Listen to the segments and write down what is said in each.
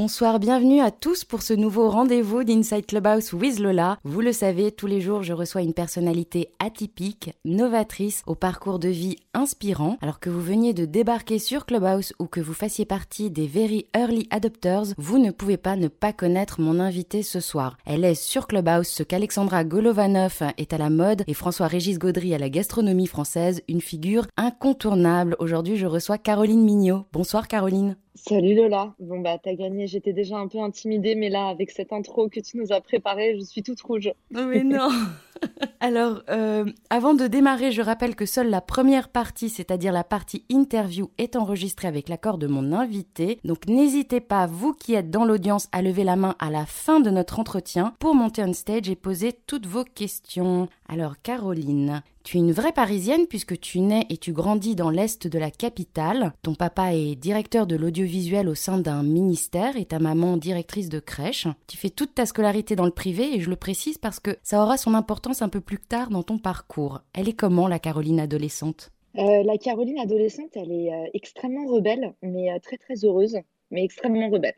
Bonsoir, bienvenue à tous pour ce nouveau rendez-vous d'Inside Clubhouse with Lola. Vous le savez, tous les jours, je reçois une personnalité atypique, novatrice, au parcours de vie inspirant. Alors que vous veniez de débarquer sur Clubhouse ou que vous fassiez partie des very early adopters, vous ne pouvez pas ne pas connaître mon invitée ce soir. Elle est sur Clubhouse ce qu'Alexandra Golovanov est à la mode et François-Régis Gaudry à la gastronomie française, une figure incontournable. Aujourd'hui, je reçois Caroline Mignot. Bonsoir Caroline. Salut Lola. Bon bah t'as gagné. J'étais déjà un peu intimidée, mais là avec cette intro que tu nous as préparée, je suis toute rouge. Mais non. Alors, euh, avant de démarrer, je rappelle que seule la première partie, c'est-à-dire la partie interview, est enregistrée avec l'accord de mon invité. Donc n'hésitez pas, vous qui êtes dans l'audience, à lever la main à la fin de notre entretien pour monter on stage et poser toutes vos questions. Alors Caroline, tu es une vraie Parisienne puisque tu nais et tu grandis dans l'Est de la capitale. Ton papa est directeur de l'audiovisuel au sein d'un ministère et ta maman directrice de crèche. Tu fais toute ta scolarité dans le privé et je le précise parce que ça aura son importance un peu plus tard dans ton parcours. Elle est comment la Caroline adolescente? Euh, La Caroline adolescente, elle est euh, extrêmement rebelle, mais euh, très très heureuse, mais extrêmement rebelle.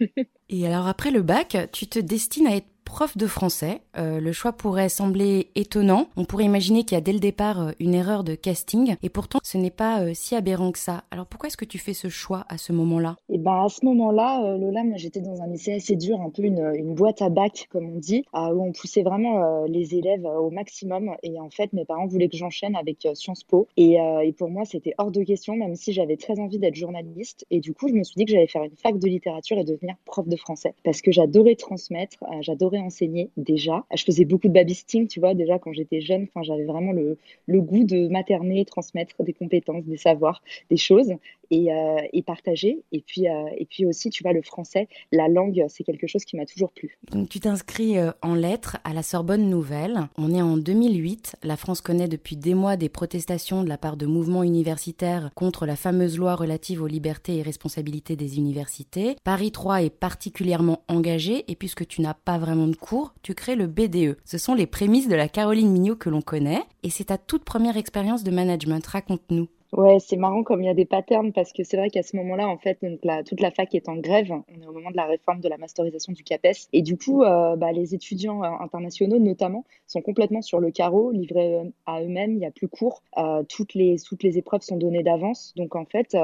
et alors après le bac, tu te destines à être prof de français. Euh, le choix pourrait sembler étonnant. On pourrait imaginer qu'il y a dès le départ euh, une erreur de casting, et pourtant ce n'est pas euh, si aberrant que ça. Alors pourquoi est-ce que tu fais ce choix à ce moment-là? Et eh ben à ce moment-là, Lola, j'étais dans un lycée assez dur, un peu une, boîte à bac comme on dit, où on poussait vraiment les élèves au maximum. Et en fait, mes parents voulaient que j'enchaîne avec Sciences Po. Et pour moi, c'était hors de question, même si j'avais très envie d'être journaliste. Et du coup, je me suis dit que j'allais faire une fac de littérature et devenir prof de français, parce que j'adorais transmettre, j'adorais enseigner déjà. Je faisais beaucoup de babysitting, tu vois, déjà quand j'étais jeune. Enfin, j'avais vraiment le, goût de materner, transmettre des compétences, des savoirs, des choses et, euh, et partager. Et puis, euh, et puis aussi, tu vois, le français, la langue, c'est quelque chose qui m'a toujours plu. Donc, tu t'inscris euh, en lettres à la Sorbonne Nouvelle. On est en 2008. La France connaît depuis des mois des protestations de la part de mouvements universitaires contre la fameuse loi relative aux libertés et responsabilités des universités. Paris 3 est particulièrement engagé et puisque tu n'as pas vraiment de cours, tu crées le BDE. Ce sont les prémices de la Caroline Mignot que l'on connaît et c'est ta toute première expérience de management. Raconte-nous. Ouais, c'est marrant comme il y a des patterns parce que c'est vrai qu'à ce moment-là, en fait, toute la fac est en grève. On est au moment de la réforme de la masterisation du CAPES. Et du coup, euh, bah, les étudiants euh, internationaux, notamment, sont complètement sur le carreau, livrés euh, à eux-mêmes. Il n'y a plus cours. toutes, les, toutes les épreuves sont données d'avance. Donc, en fait,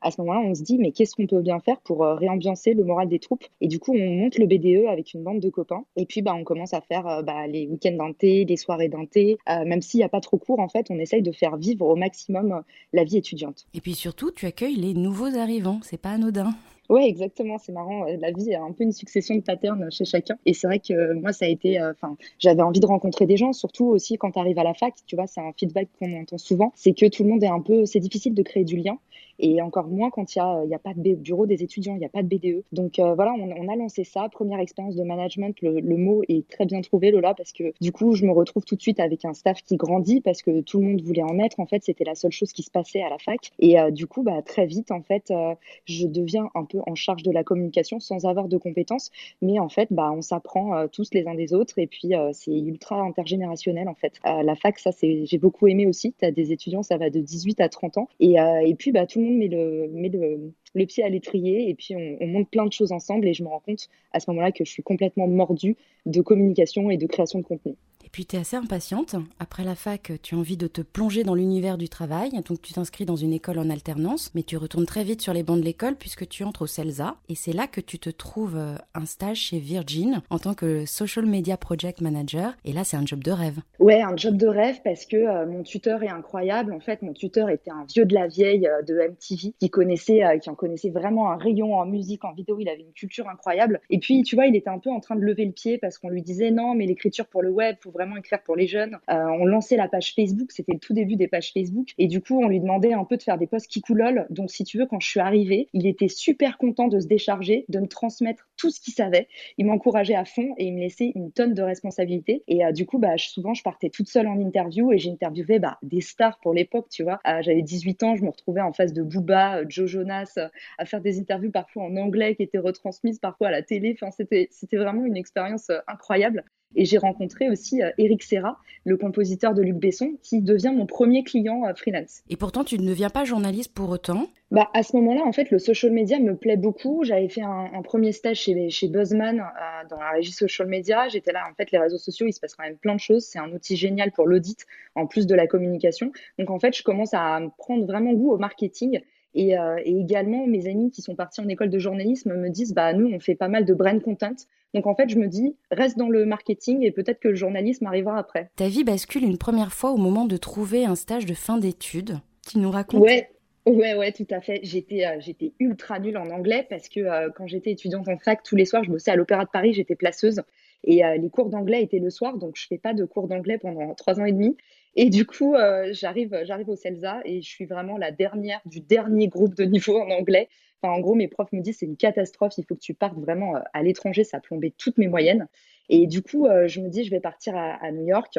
à ce moment-là, on se dit, mais qu'est-ce qu'on peut bien faire pour réambiancer le moral des troupes? Et du coup, on monte le BDE avec une bande de copains. Et puis, bah, on commence à faire bah, les week-ends d'inté, les soirées d'inté. même s'il n'y a pas trop cours, en fait, on essaye de faire vivre au maximum la vie étudiante. Et puis surtout, tu accueilles les nouveaux arrivants, c'est pas anodin. Oui, exactement, c'est marrant. Euh, la vie est un peu une succession de patterns chez chacun. Et c'est vrai que moi, ça a été. Euh, enfin, j'avais envie de rencontrer des gens, surtout aussi quand tu arrives à la fac. Tu vois, c'est un feedback qu'on entend souvent. C'est que tout le monde est un peu. C'est difficile de créer du lien et encore moins quand il n'y a, a pas de bureau des étudiants, il n'y a pas de BDE. Donc euh, voilà, on, a lancé ça. Première expérience de management, le, mot est très bien trouvé, Lola, parce que du coup, je me retrouve tout de suite avec un staff qui grandit parce que tout le monde voulait en être. En fait, c'était la seule chose qui se passait à la fac. Et euh, du coup, bah, très vite, en fait, euh, je deviens un peu en charge de la communication sans avoir de compétences. Mais en fait, bah, on s'apprend tous les uns des autres et puis c'est ultra intergénérationnel en fait. la fac, ça, j'ai beaucoup aimé aussi. Tu des étudiants, ça va de 18 à 30 ans. Et, et puis, bah, tout le monde le, met le, le pied à l'étrier et puis on, on, monte plein de choses ensemble et je me rends compte à ce moment-là que je suis complètement mordue de communication et de création de contenu. Et puis tu es assez impatiente. Après la fac, tu as envie de te plonger dans l'univers du travail, donc tu t'inscris dans une école en alternance, mais tu retournes très vite sur les bancs de l'école puisque tu entres au CELSA. Et c'est là que tu te trouves euh, un stage chez Virgin en tant que Social Media Project Manager. Et là, c'est un job de rêve. Ouais, un job de rêve parce que euh, mon tuteur est incroyable. En fait, mon tuteur était un vieux de la vieille euh, de MTV qui connaissait, qui en connaissait vraiment un rayon en musique, en vidéo. Il avait une culture incroyable. Et puis, tu vois, il était un peu en train de lever le pied parce qu'on lui disait non, mais l'écriture pour le web, vraiment écrire pour les jeunes. Euh, on lançait la page Facebook, c'était le tout début des pages Facebook, et du coup, on lui demandait un peu de faire des posts qui coulolent. Donc, si tu veux, quand je suis arrivée, il était super content de se décharger, de me transmettre tout ce qu'il savait. Il m'encourageait à fond et il me laissait une tonne de responsabilités. Et euh, du coup, bah, souvent, je partais toute seule en interview et j'interviewais bah, des stars pour l'époque, tu vois. Euh, j'avais 18 ans, je me retrouvais en face de Booba, Joe Jonas, à faire des interviews parfois en anglais qui étaient retransmises parfois à la télé. Enfin, c'était, c'était vraiment une expérience incroyable. Et j'ai rencontré aussi Eric Serra, le compositeur de Luc Besson, qui devient mon premier client freelance. Et pourtant, tu ne deviens pas journaliste pour autant? Bah, à ce moment-là, en fait, le social media me plaît beaucoup. J'avais fait un, un, premier stage chez, chez Buzzman euh, dans la régie social media. J'étais là, en fait, les réseaux sociaux, il se passe quand même plein de choses. C'est un outil génial pour l'audit, en plus de la communication. Donc, en fait, je commence à prendre vraiment goût au marketing. Et, euh, et, également, mes amis qui sont partis en école de journalisme me disent, bah, nous, on fait pas mal de brand content. Donc, en fait, je me dis, reste dans le marketing et peut-être que le journalisme arrivera après. Ta vie bascule une première fois au moment de trouver un stage de fin d'études. qui nous raconte Ouais, Ouais, ouais, tout à fait. J'étais, euh, j'étais ultra nulle en anglais parce que euh, quand j'étais étudiante en fac, tous les soirs, je bossais à l'Opéra de Paris, j'étais placeuse et euh, les cours d'anglais étaient le soir, donc je fais pas de cours d'anglais pendant trois ans et demi. Et du coup, j'arrive, j'arrive au CELSA et je suis vraiment la dernière du dernier groupe de niveau en anglais. En gros, mes profs me disent c'est une catastrophe, il faut que tu partes vraiment à l'étranger, ça a plombé toutes mes moyennes. Et du coup, je me dis je vais partir à, New York.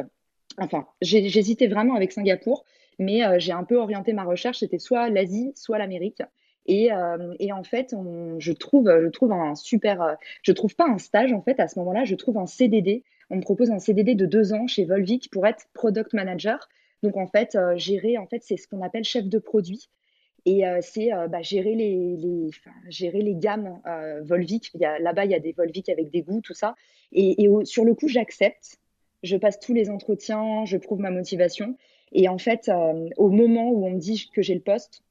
Enfin, j'hésitais vraiment avec Singapour mais euh, j'ai un peu orienté ma recherche, c'était soit l'Asie, soit l'Amérique. Et, euh, en fait, je trouve, je trouve un super, euh, je trouve pas un stage en fait à ce moment-là, je trouve un CDD. On me propose un CDD de deux ans chez Volvic pour être product manager. Donc en fait, gérer, en fait, c'est ce qu'on appelle chef de produit. Et c'est bah, gérer les, gérer les gammes Volvic. Là-bas, il y a des Volvic avec des goûts, tout ça. Et, sur le coup, j'accepte. Je passe tous les entretiens, je prouve ma motivation. Et en fait, euh, au moment où on me dit que j'ai le poste,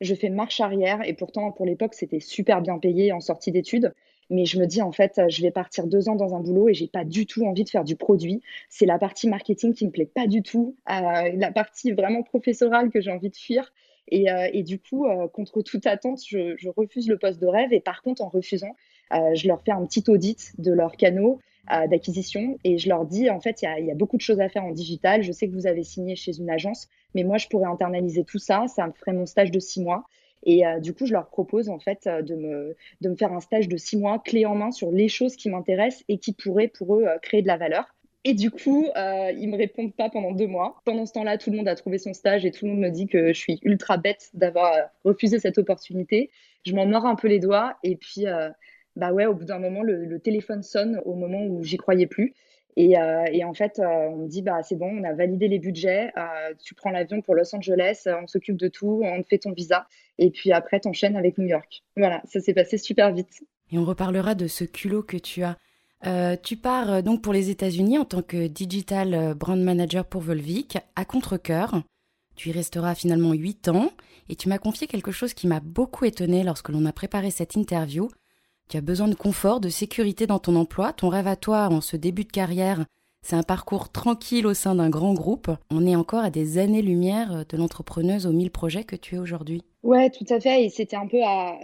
je fais marche arrière. Et pourtant, pour l'époque, c'était super bien payé en sortie d'études. Mais je me dis, en fait, je vais partir deux ans dans un boulot et j'ai pas du tout envie de faire du produit. C'est la partie marketing qui me plaît pas du tout, euh, la partie vraiment professorale que j'ai envie de fuir. Et, euh, et du coup, contre toute attente, je, je, refuse le poste de rêve. Et par contre, en refusant, je leur fais un petit audit de leurs canaux d'acquisition et je leur dis en fait il y a, beaucoup de choses à faire en digital. Je sais que vous avez signé chez une agence, mais moi je pourrais internaliser tout ça. Ça me ferait mon stage de six mois. Et euh, du coup, je leur propose en fait euh, de me, de me faire un stage de six mois clé en main sur les choses qui m'intéressent et qui pourraient pour eux euh, créer de la valeur. Et du coup, euh, ils me répondent pas pendant deux mois. Pendant ce temps-là, tout le monde a trouvé son stage et tout le monde me dit que je suis ultra bête d'avoir refusé cette opportunité. Je m'en mords un peu les doigts et puis bah ouais, au bout d'un moment, le, téléphone sonne au moment où j'y croyais plus. Et, euh, et en fait, euh, on me dit, bah, c'est bon, on a validé les budgets, euh, tu prends l'avion pour Los Angeles, on s'occupe de tout, on te fait ton visa, et puis après, t'enchaînes avec New York. Voilà, ça s'est passé super vite. Et on reparlera de ce culot que tu as. Tu pars donc pour les États-Unis en tant que digital brand manager pour Volvic, à contre-coeur. Tu y resteras finalement 8 ans, et tu m'as confié quelque chose qui m'a beaucoup étonné lorsque l'on a préparé cette interview. Tu as besoin de confort, de sécurité dans ton emploi. Ton rêve à toi en ce début de carrière, c'est un parcours tranquille au sein d'un grand groupe. On est encore à des années-lumière de l'entrepreneuse aux mille projets que tu es aujourd'hui. Ouais, tout à fait. Et c'était un peu en,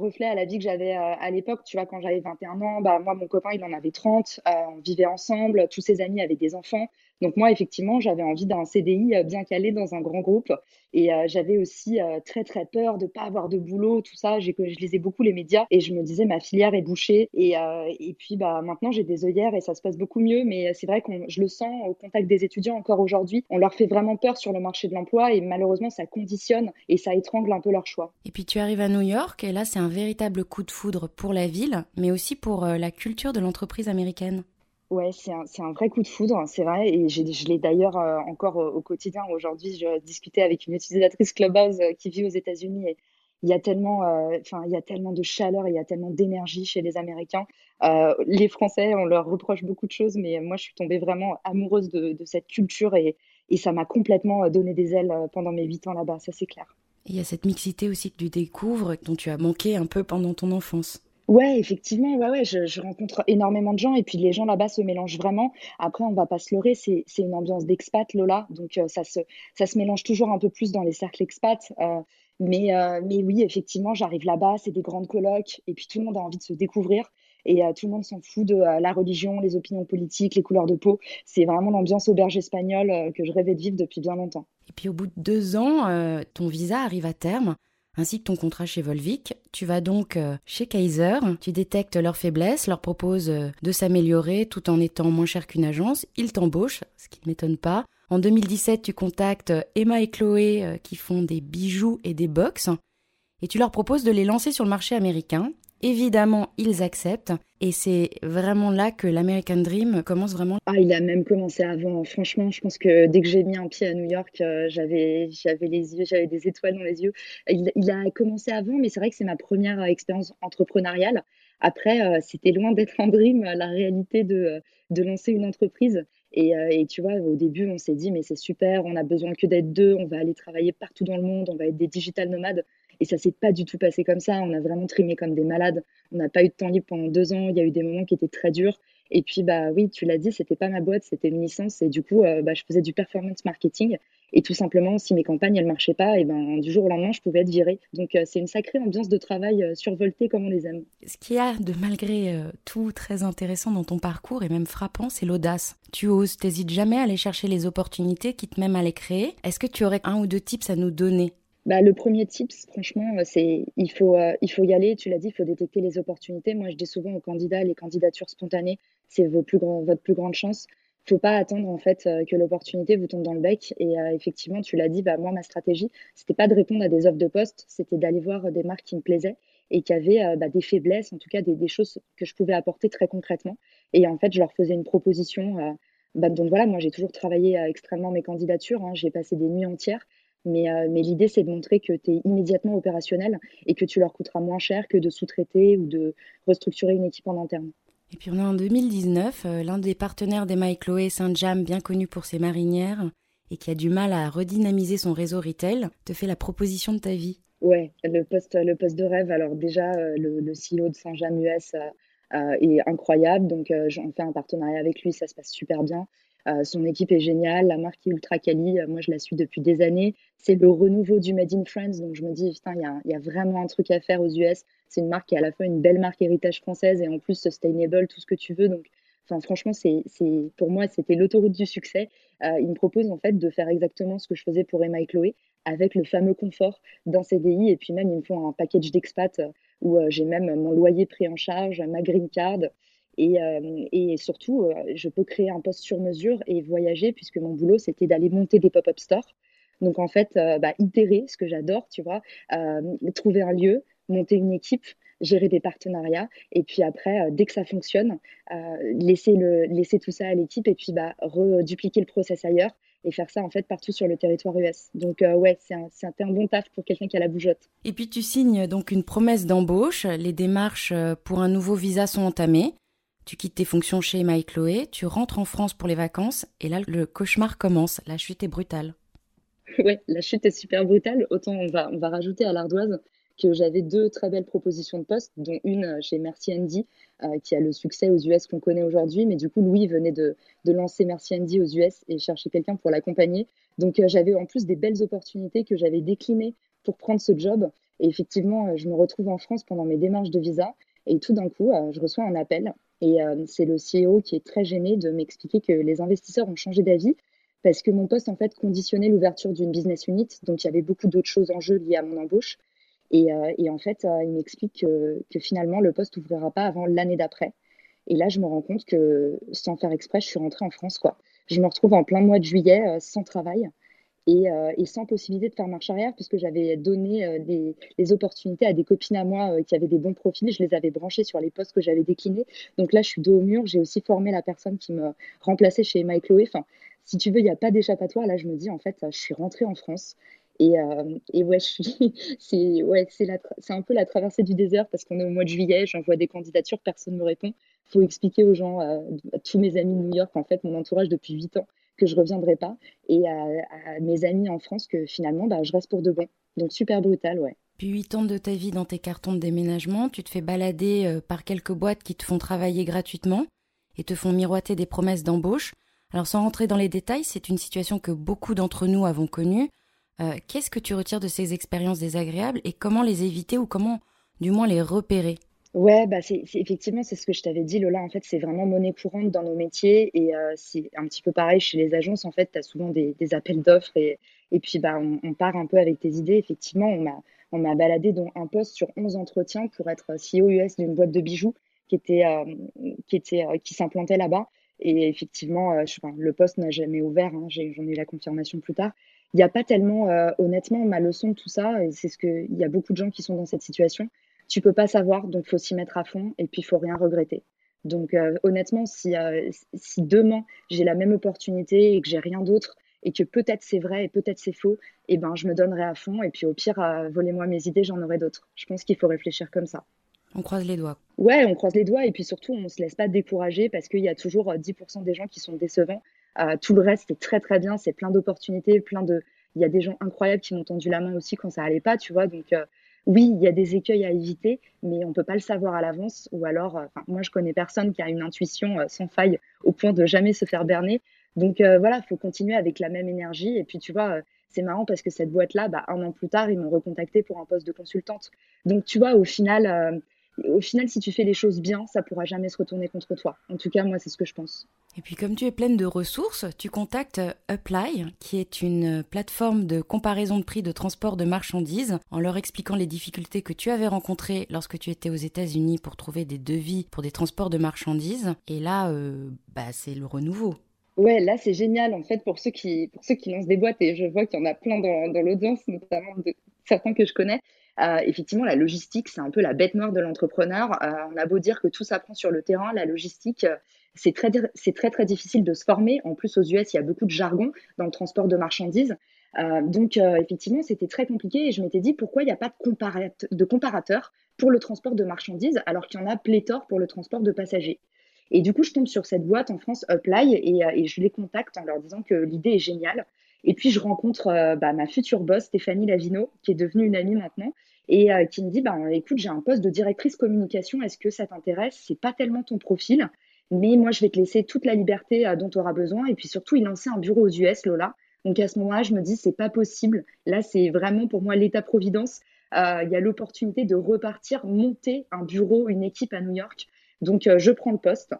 reflet à la vie que j'avais euh, à l'époque. Tu vois, quand j'avais 21 ans, bah, moi, mon copain, il en avait 30. Euh, on vivait ensemble. Tous ses amis avaient des enfants. Donc moi, effectivement, j'avais envie d'un CDI euh, bien calé dans un grand groupe. Et euh, j'avais aussi euh, très, très peur de pas avoir de boulot, tout ça. Je lisais beaucoup les médias et je me disais, ma filière est bouchée. Et, et puis, bah, maintenant, j'ai des œillères et ça se passe beaucoup mieux. Mais c'est vrai que je le sens au contact des étudiants encore aujourd'hui. On leur fait vraiment peur sur le marché de l'emploi et malheureusement, ça conditionne et ça étrangle un peu leur choix. Et puis, tu arrives à New York et là, c'est un véritable coup de foudre pour la ville, mais aussi pour la culture de l'entreprise américaine. Ouais, c'est un, un, vrai coup de foudre, c'est vrai. Et je l'ai d'ailleurs euh, encore au, quotidien. Aujourd'hui, je discutais avec une utilisatrice Clubhouse euh, qui vit aux États-Unis et il y a tellement, euh, il y a tellement de chaleur, il y a tellement d'énergie chez les Américains. les Français, on leur reproche beaucoup de choses, mais moi, je suis tombée vraiment amoureuse de, cette culture et, et ça m'a complètement donné des ailes pendant mes huit ans là-bas, ça c'est clair. Il y a cette mixité aussi que tu découvres, dont tu as manqué un peu pendant ton enfance. Ouais, effectivement, ouais, ouais, je, rencontre énormément de gens et puis les gens là-bas se mélangent vraiment. Après, on va pas se leurrer, c'est, c'est une ambiance d'expat, Lola, donc euh, ça, se, ça se mélange toujours un peu plus dans les cercles expats. Euh, mais, euh, mais oui, effectivement, j'arrive là-bas, c'est des grandes colloques et puis tout le monde a envie de se découvrir et tout le monde s'en fout de la religion, les opinions politiques, les couleurs de peau. C'est vraiment l'ambiance auberge espagnole que je rêvais de vivre depuis bien longtemps. Et puis au bout de deux ans, ton visa arrive à terme ainsi que ton contrat chez Volvic. Tu vas donc euh, chez Kaiser, tu détectes leurs faiblesses, leur proposes euh, de s'améliorer tout en étant moins cher qu'une agence. Ils t'embauchent, ce qui ne m'étonne pas. En 2017, tu contactes euh, Emma et Chloé qui font des bijoux et des box et tu leur proposes de les lancer sur le marché américain. Évidemment, ils acceptent. Et c'est vraiment là que l'American Dream commence vraiment. Ah, il a même commencé avant. Franchement, je pense que dès que j'ai mis un pied à New York, euh, j'avais, les yeux, j'avais des étoiles dans les yeux. Il, a commencé avant, mais c'est vrai que c'est ma première expérience entrepreneuriale. Après, euh, c'était loin d'être un dream, la réalité de, de lancer une entreprise. Et, euh, et, tu vois, au début, on s'est dit, mais c'est super, on a besoin que d'être deux, on va aller travailler partout dans le monde, on va être des digital nomades. Et ça s'est pas du tout passé comme ça. On a vraiment trimé comme des malades. On n'a pas eu de temps libre pendant deux ans. Il y a eu des moments qui étaient très durs. Et puis, bah oui, tu l'as dit, c'était pas ma boîte, c'était une licence. Et du coup, euh, bah, je faisais du performance marketing. Et tout simplement, si mes campagnes, elles marchaient pas, et ben, du jour au lendemain, je pouvais être virée. Donc, euh, c'est une sacrée ambiance de travail euh, survoltée comme on les aime. Ce qui a de malgré tout très intéressant dans ton parcours et même frappant, c'est l'audace. Tu oses, t'hésites jamais à aller chercher les opportunités, quitte même à les créer. Est-ce que tu aurais un ou deux tips à nous donner? Bah, le premier tips, franchement, c'est il faut, il faut y aller. Tu l'as dit, il faut détecter les opportunités. Moi, je dis souvent aux candidats, les candidatures spontanées, c'est vos plus votre plus grande chance. Il faut pas attendre en fait euh, que l'opportunité vous tombe dans le bec. Et euh, effectivement, tu l'as dit, bah, moi, ma stratégie, c'était pas de répondre à des offres de poste, c'était d'aller voir des marques qui me plaisaient et qui avaient euh, bah, des faiblesses, en tout cas des, choses que je pouvais apporter très concrètement. Et en fait, je leur faisais une proposition. Donc voilà, moi, j'ai toujours travaillé extrêmement mes candidatures. Hein. j'ai passé des nuits entières. Mais, mais l'idée, c'est de montrer que tu es immédiatement opérationnel et que tu leur coûteras moins cher que de sous-traiter ou de restructurer une équipe en interne. Et puis on est en 2019, euh, l'un des partenaires d'Emma et Chloé, Saint-Jam, bien connu pour ses marinières et qui a du mal à redynamiser son réseau retail, te fait la proposition de ta vie. Ouais, le poste, le poste de rêve. Alors déjà, euh, le, le CEO de Saint-Jam US euh, est incroyable, donc j'en fais un partenariat avec lui, ça se passe super bien. Euh, son équipe est géniale, la marque est ultra quali. Euh, moi, je la suis depuis des années. C'est le renouveau du Made in France. Donc, je me dis, putain, il y a, vraiment un truc à faire aux US. C'est une marque qui est à la fois une belle marque héritage française et en plus sustainable, tout ce que tu veux. Donc, Enfin, franchement, c'est, pour moi, c'était l'autoroute du succès. Euh, il me propose en fait de faire exactement ce que je faisais pour Emma et Chloé, avec le fameux confort d'un CDI. Et puis même, ils me font un package d'expat où j'ai même mon loyer pris en charge, ma green card. Euh, et, surtout, euh, je peux créer un poste sur mesure et voyager, puisque mon boulot, c'était d'aller monter des pop-up stores. Donc, en fait, euh, bah, itérer, ce que j'adore, tu vois, trouver un lieu, monter une équipe, gérer des partenariats, et puis après, dès que ça fonctionne, laisser, tout ça à l'équipe et puis bah, redupliquer le process ailleurs et faire ça en fait partout sur le territoire US. Donc ouais, c'est un, un, bon taf pour quelqu'un qui a la bougeotte. Et puis tu signes donc une promesse d'embauche, les démarches pour un nouveau visa sont entamées. Tu quittes tes fonctions chez Emma et Chloé, tu rentres en France pour les vacances, et là, le cauchemar commence. La chute est brutale. Ouais, la chute est super brutale. Autant on va, rajouter à l'ardoise que j'avais deux très belles propositions de poste, dont une chez Merci Andy, euh, qui a le succès aux US qu'on connaît aujourd'hui. Mais du coup, Louis venait de, lancer Merci Andy aux US et chercher quelqu'un pour l'accompagner. Donc, euh, j'avais en plus des belles opportunités que j'avais déclinées pour prendre ce job. Et effectivement, euh, je me retrouve en France pendant mes démarches de visa. Et tout d'un coup, je reçois un appel et euh, c'est le CEO qui est très gêné de m'expliquer que les investisseurs ont changé d'avis parce que mon poste, en fait, conditionnait l'ouverture d'une business unit. Donc, il y avait beaucoup d'autres choses en jeu liées à mon embauche. Et, euh, et en fait, euh, il m'explique que, finalement, le poste n'ouvrira pas avant l'année d'après. Et là, je me rends compte que, sans faire exprès, je suis rentrée en France, quoi. Je me retrouve en plein mois de juillet, sans travail. Euh, et, sans possibilité de faire marche arrière puisque j'avais donné euh, des, opportunités à des copines à moi euh, qui avaient des bons profils. Je les avais branchés sur les postes que j'avais déclinés. Donc là, je suis dos au mur. J'ai aussi formé la personne qui me remplaçait chez Emma et Chloé. Enfin, si tu veux, il n'y a pas d'échappatoire. Là, je me dis, en fait, je suis rentrée en France. Et, et ouais, c'est ouais, c'est un peu la traversée du désert parce qu'on est au mois de juillet, j'envoie des candidatures, personne ne me répond. Il faut expliquer aux gens, à tous mes amis de New York, en fait, mon entourage depuis 8 ans, que je reviendrai pas et à, mes amis en France que finalement bah, je reste pour de bon. Donc super brutal, ouais. Puis huit ans de ta vie dans tes cartons de déménagement, tu te fais balader euh, par quelques boîtes qui te font travailler gratuitement et te font miroiter des promesses d'embauche. Alors sans rentrer dans les détails, c'est une situation que beaucoup d'entre nous avons connue. Euh, qu'est-ce que tu retires de ces expériences désagréables et comment les éviter ou comment du moins les repérer? Ouais, bah c'est, effectivement, c'est ce que je t'avais dit, Lola. En fait, c'est vraiment monnaie courante dans nos métiers et euh, c'est un petit peu pareil chez les agences. En fait, tu as souvent des, appels d'offres et, et puis bah, on, part un peu avec tes idées. Effectivement, on m'a, baladé dans un poste sur 11 entretiens pour être CEO US d'une boîte de bijoux qui euh, qui, euh, qui s'implantait là-bas. Et effectivement, le poste n'a jamais ouvert. Hein, j'en ai eu la confirmation plus tard. Il n'y a pas tellement, honnêtement, ma leçon de tout ça, et c'est ce que il y a beaucoup de gens qui sont dans cette situation tu peux pas savoir, donc faut s'y mettre à fond et puis faut rien regretter. Donc honnêtement, si, si demain j'ai la même opportunité et que j'ai rien d'autre et que peut-être c'est vrai et peut-être c'est faux, eh ben je me donnerai à fond et puis au pire, volez-moi mes idées, j'en aurai d'autres. Je pense qu'il faut réfléchir comme ça. On croise les doigts. Ouais, on croise les doigts et puis surtout, on ne se laisse pas décourager parce qu'il y a toujours 10% des gens qui sont décevants. tout le reste est très très bien, c'est plein d'opportunités, plein de. Il y a des gens incroyables qui m'ont tendu la main aussi quand ça allait pas, tu vois. Donc oui, il y a des écueils à éviter, mais on ne peut pas le savoir à l'avance. Ou alors, euh, moi, je connais personne qui a une intuition euh, sans faille au point de jamais se faire berner. Donc euh, voilà, il faut continuer avec la même énergie. Et puis, tu vois, c'est marrant parce que cette boîte-là, bah, un an plus tard, ils m'ont recontacté pour un poste de consultante. Donc, tu vois, au final, au final, si tu fais les choses bien, ça pourra jamais se retourner contre toi. En tout cas, moi, c'est ce que je pense. Et puis, comme tu es pleine de ressources, tu contactes Uply, qui est une plateforme de comparaison de prix de transport de marchandises, en leur expliquant les difficultés que tu avais rencontrées lorsque tu étais aux États-Unis pour trouver des devis pour des transports de marchandises. Et là, euh, bah, c'est le renouveau. Ouais, là c'est génial en fait pour ceux qui pour ceux qui lancent des boîtes et je vois qu'il y en a plein dans, dans l'audience, notamment de certains que je connais. Euh, effectivement, la logistique, c'est un peu la bête noire de l'entrepreneur. Euh, on a beau dire que tout s'apprend sur le terrain, la logistique, euh, c'est très, c'est très, très difficile de se former. En plus, aux US, il y a beaucoup de jargon dans le transport de marchandises. donc, effectivement, c'était très compliqué et je m'étais dit pourquoi il n'y a pas de, comparateur pour le transport de marchandises alors qu'il y en a pléthore pour le transport de passagers? Et du coup, je tombe sur cette boîte en France, Uply, et je les contacte en leur disant que l'idée est géniale. Et puis, je rencontre bah, ma future boss, Stéphanie Lavino, qui est devenue une amie maintenant, et euh, qui me dit ben, écoute, j'ai un poste de directrice communication, est-ce que ça t'intéresse? C'est pas tellement ton profil, mais moi, je vais te laisser toute la liberté euh, dont tu auras besoin. Et puis surtout, il lançait un bureau aux US, Lola. Donc à ce moment-là, je me dis c'est pas possible. Là, c'est vraiment pour moi l'état-providence. Euh, il y a l'opportunité de repartir, monter un bureau, une équipe à New York. Donc je prends le poste.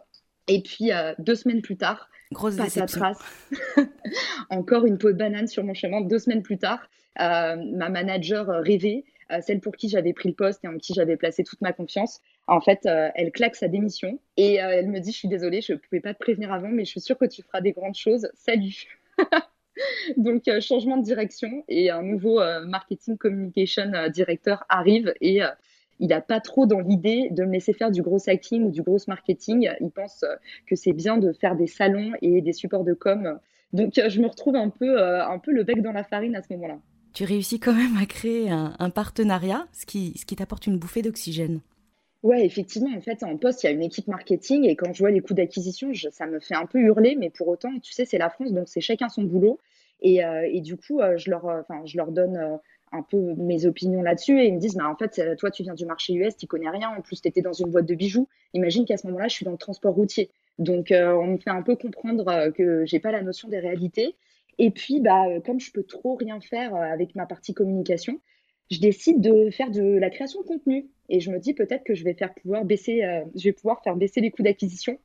Et puis deux semaines plus tard, Grosse passe à trace. Encore une peau de banane sur mon chemin. Deux semaines plus tard, ma manager rêvait celle pour qui j'avais pris le poste et en qui j'avais placé toute ma confiance, en fait, euh, elle claque sa démission et euh, elle me dit, je suis désolée, je ne pouvais pas te prévenir avant, mais je suis sûre que tu feras des grandes choses. Salut. Donc, euh, changement de direction et un nouveau marketing communication directeur arrive et il n'a pas trop dans l'idée de me laisser faire du gros hacking ou du gros marketing. Il pense que c'est bien de faire des salons et des supports de com. Donc, je me retrouve un peu, un peu le bec dans la farine à ce moment-là tu réussis quand même à créer un, partenariat, ce qui, ce qui t'apporte une bouffée d'oxygène. Ouais, effectivement, en fait, en poste, il y a une équipe marketing et quand je vois les coûts d'acquisition, ça me fait un peu hurler, mais pour autant, tu sais, c'est la France, donc c'est chacun son boulot. Et, euh, et du coup, euh, je, leur, euh, je leur donne un peu mes opinions là-dessus et ils me disent, bah, en fait, toi, tu viens du marché US, tu connais rien, en plus, tu étais dans une boîte de bijoux. Imagine qu'à ce moment-là, je suis dans le transport routier. Donc, on me fait un peu comprendre que j'ai pas la notion des réalités. Et puis, bah, euh, comme je peux trop rien faire euh, avec ma partie communication, je décide de faire de la création de contenu. Et je me dis peut-être que je vais faire pouvoir baisser, euh, je vais pouvoir faire baisser les coûts d'acquisition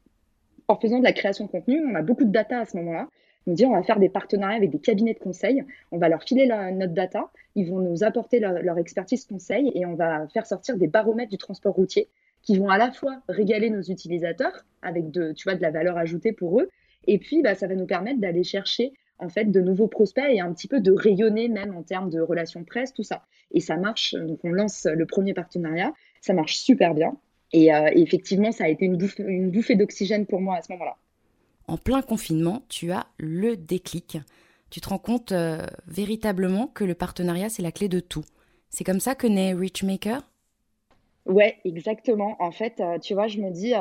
en faisant de la création de contenu. On a beaucoup de data à ce moment-là. On me on va faire des partenariats avec des cabinets de conseil. On va leur filer notre data. Ils vont nous apporter leur, expertise conseil et on va faire sortir des baromètres du transport routier qui vont à la fois régaler nos utilisateurs avec de, tu vois, de la valeur ajoutée pour eux. Et puis, bah, ça va nous permettre d'aller chercher en fait de nouveaux prospects et un petit peu de rayonner même en termes de relations presse, tout ça. Et ça marche. Donc on lance le premier partenariat, ça marche super bien. Et, euh, effectivement, ça a été une une bouffée d'oxygène pour moi à ce moment-là. En plein confinement, tu as le déclic. Tu te rends compte euh, véritablement que le partenariat, c'est la clé de tout. C'est comme ça que naît Richmaker Ouais, exactement. En fait, euh, tu vois, je me dis,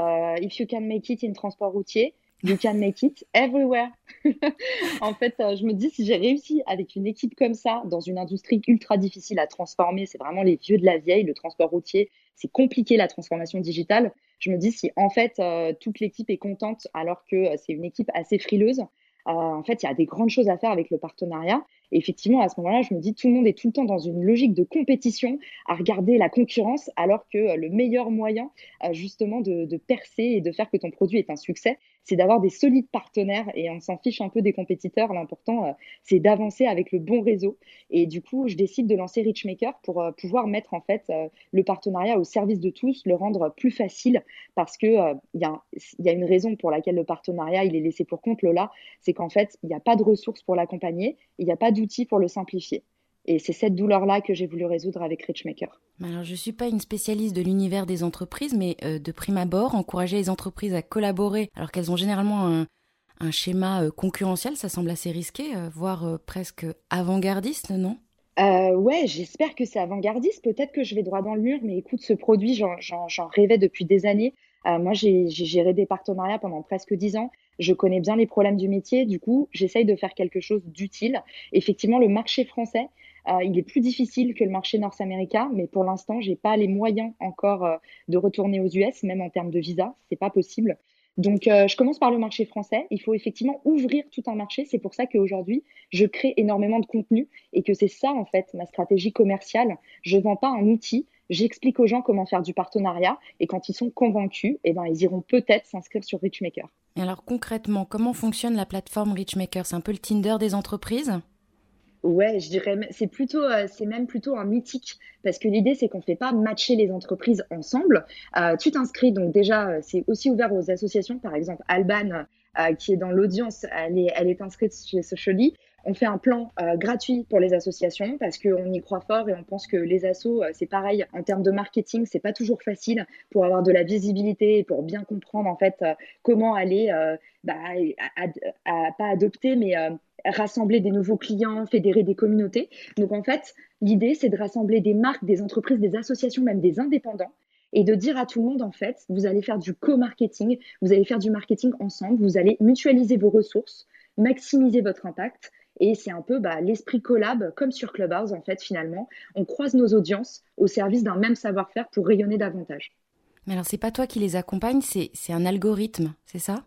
if you can make it in transport routier, You can make it everywhere. en fait, euh, je me dis, si j'ai réussi avec une équipe comme ça, dans une industrie ultra difficile à transformer, c'est vraiment les vieux de la vieille, le transport routier, c'est compliqué la transformation digitale. Je me dis, si en fait euh, toute l'équipe est contente alors que euh, c'est une équipe assez frileuse, en fait, il y a des grandes choses à faire avec le partenariat. Et effectivement, à ce moment-là, je me dis, tout le monde est tout le temps dans une logique de compétition, à regarder la concurrence, alors que le meilleur moyen, justement, de percer et de faire que ton produit est un succès, c'est d'avoir des solides partenaires et on s'en fiche un peu des compétiteurs. L'important, euh, c'est d'avancer avec le bon réseau. Et du coup, je décide de lancer Richmaker pour euh, pouvoir mettre en fait euh, le partenariat au service de tous, le rendre plus facile parce que il y, y, a une raison pour laquelle le partenariat il est laissé pour compte Lola, c'est qu'en fait il n'y a pas de ressources pour l'accompagner, il n'y a pas d'outils pour le simplifier. Et c'est cette douleur-là que j'ai voulu résoudre avec Richmaker. Alors, je ne suis pas une spécialiste de l'univers des entreprises, mais euh, de prime abord, encourager les entreprises à collaborer alors qu'elles ont généralement un, schéma euh, concurrentiel, ça semble assez risqué, euh, voire presque avant-gardiste, non? Ouais, j'espère que c'est avant-gardiste. Peut-être que je vais droit dans le mur, mais écoute, ce produit, j'en rêvais depuis des années. moi, j'ai géré des partenariats pendant presque dix ans. Je connais bien les problèmes du métier. Du coup, j'essaye de faire quelque chose d'utile. Effectivement, le marché français, euh, il est plus difficile que le marché nord-américain, mais pour l'instant, j'ai pas les moyens encore euh, de retourner aux US, même en termes de visa, c'est pas possible. Donc, euh, je commence par le marché français. Il faut effectivement ouvrir tout un marché. C'est pour ça qu'aujourd'hui, je crée énormément de contenu et que c'est ça, en fait, ma stratégie commerciale. Je vends pas un outil. J'explique aux gens comment faire du partenariat et quand ils sont convaincus, eh ben, ils iront peut-être s'inscrire sur Richmaker. Alors concrètement, comment fonctionne la plateforme Richmaker? C'est un peu le Tinder des entreprises? Ouais, je dirais, c'est plutôt, euh, c'est même plutôt un mythique parce que l'idée c'est qu'on ne fait pas matcher les entreprises ensemble. Euh, tu t'inscris donc déjà, euh, c'est aussi ouvert aux associations, par exemple Alban qui est dans l'audience, elle est, elle est inscrite chez Socially. On fait un plan gratuit pour les associations parce qu'on y croit fort et on pense que les assos, c'est pareil en termes de marketing, c'est pas toujours facile pour avoir de la visibilité et pour bien comprendre en fait comment aller, bah, pas adopter, mais rassembler des nouveaux clients, fédérer des communautés. Donc en fait, l'idée, c'est de rassembler des marques, des entreprises, des associations, même des indépendants, et de dire à tout le monde, en fait, vous allez faire du co-marketing, vous allez faire du marketing ensemble, vous allez mutualiser vos ressources, maximiser votre impact. Et c'est un peu bah, l'esprit collab, comme sur Clubhouse, en fait, finalement. On croise nos audiences au service d'un même savoir-faire pour rayonner davantage. Mais alors, c'est pas toi qui les accompagne, c'est un algorithme, c'est ça?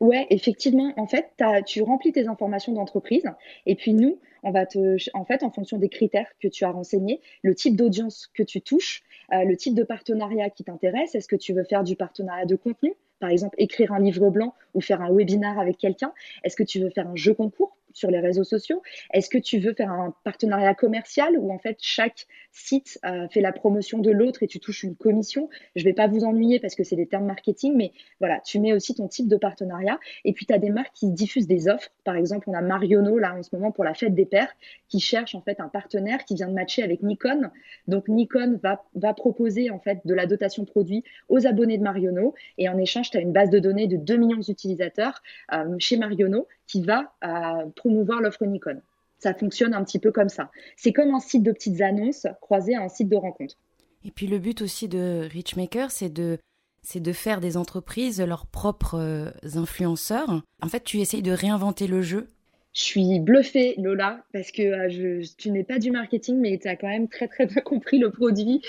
Ouais, effectivement. En fait, tu remplis tes informations d'entreprise et puis nous, on va te, en fait, en fonction des critères que tu as renseignés, le type d'audience que tu touches, euh, le type de partenariat qui t'intéresse. Est-ce que tu veux faire du partenariat de contenu? Par exemple, écrire un livre blanc ou faire un webinar avec quelqu'un? Est-ce que tu veux faire un jeu concours? Sur les réseaux sociaux Est-ce que tu veux faire un partenariat commercial où en fait chaque site euh, fait la promotion de l'autre et tu touches une commission? Je ne vais pas vous ennuyer parce que c'est des termes marketing, mais voilà, tu mets aussi ton type de partenariat. Et puis tu as des marques qui diffusent des offres. Par exemple, on a Mariono là en ce moment pour la fête des pères qui cherche en fait un partenaire qui vient de matcher avec Nikon. Donc Nikon va, proposer en fait de la dotation produit aux abonnés de Mariono et en échange, tu as une base de données de 2 millions d'utilisateurs euh, chez Mariono qui va euh, promouvoir l'offre Nikon. Ça fonctionne un petit peu comme ça. C'est comme un site de petites annonces croisé à un site de rencontre. Et puis le but aussi de Richmaker, c'est de c'est de faire des entreprises leurs propres euh, influenceurs. En fait, tu essayes de réinventer le jeu. Je suis bluffée, Lola, parce que euh, je, tu n'es pas du marketing, mais tu as quand même très très bien compris le produit.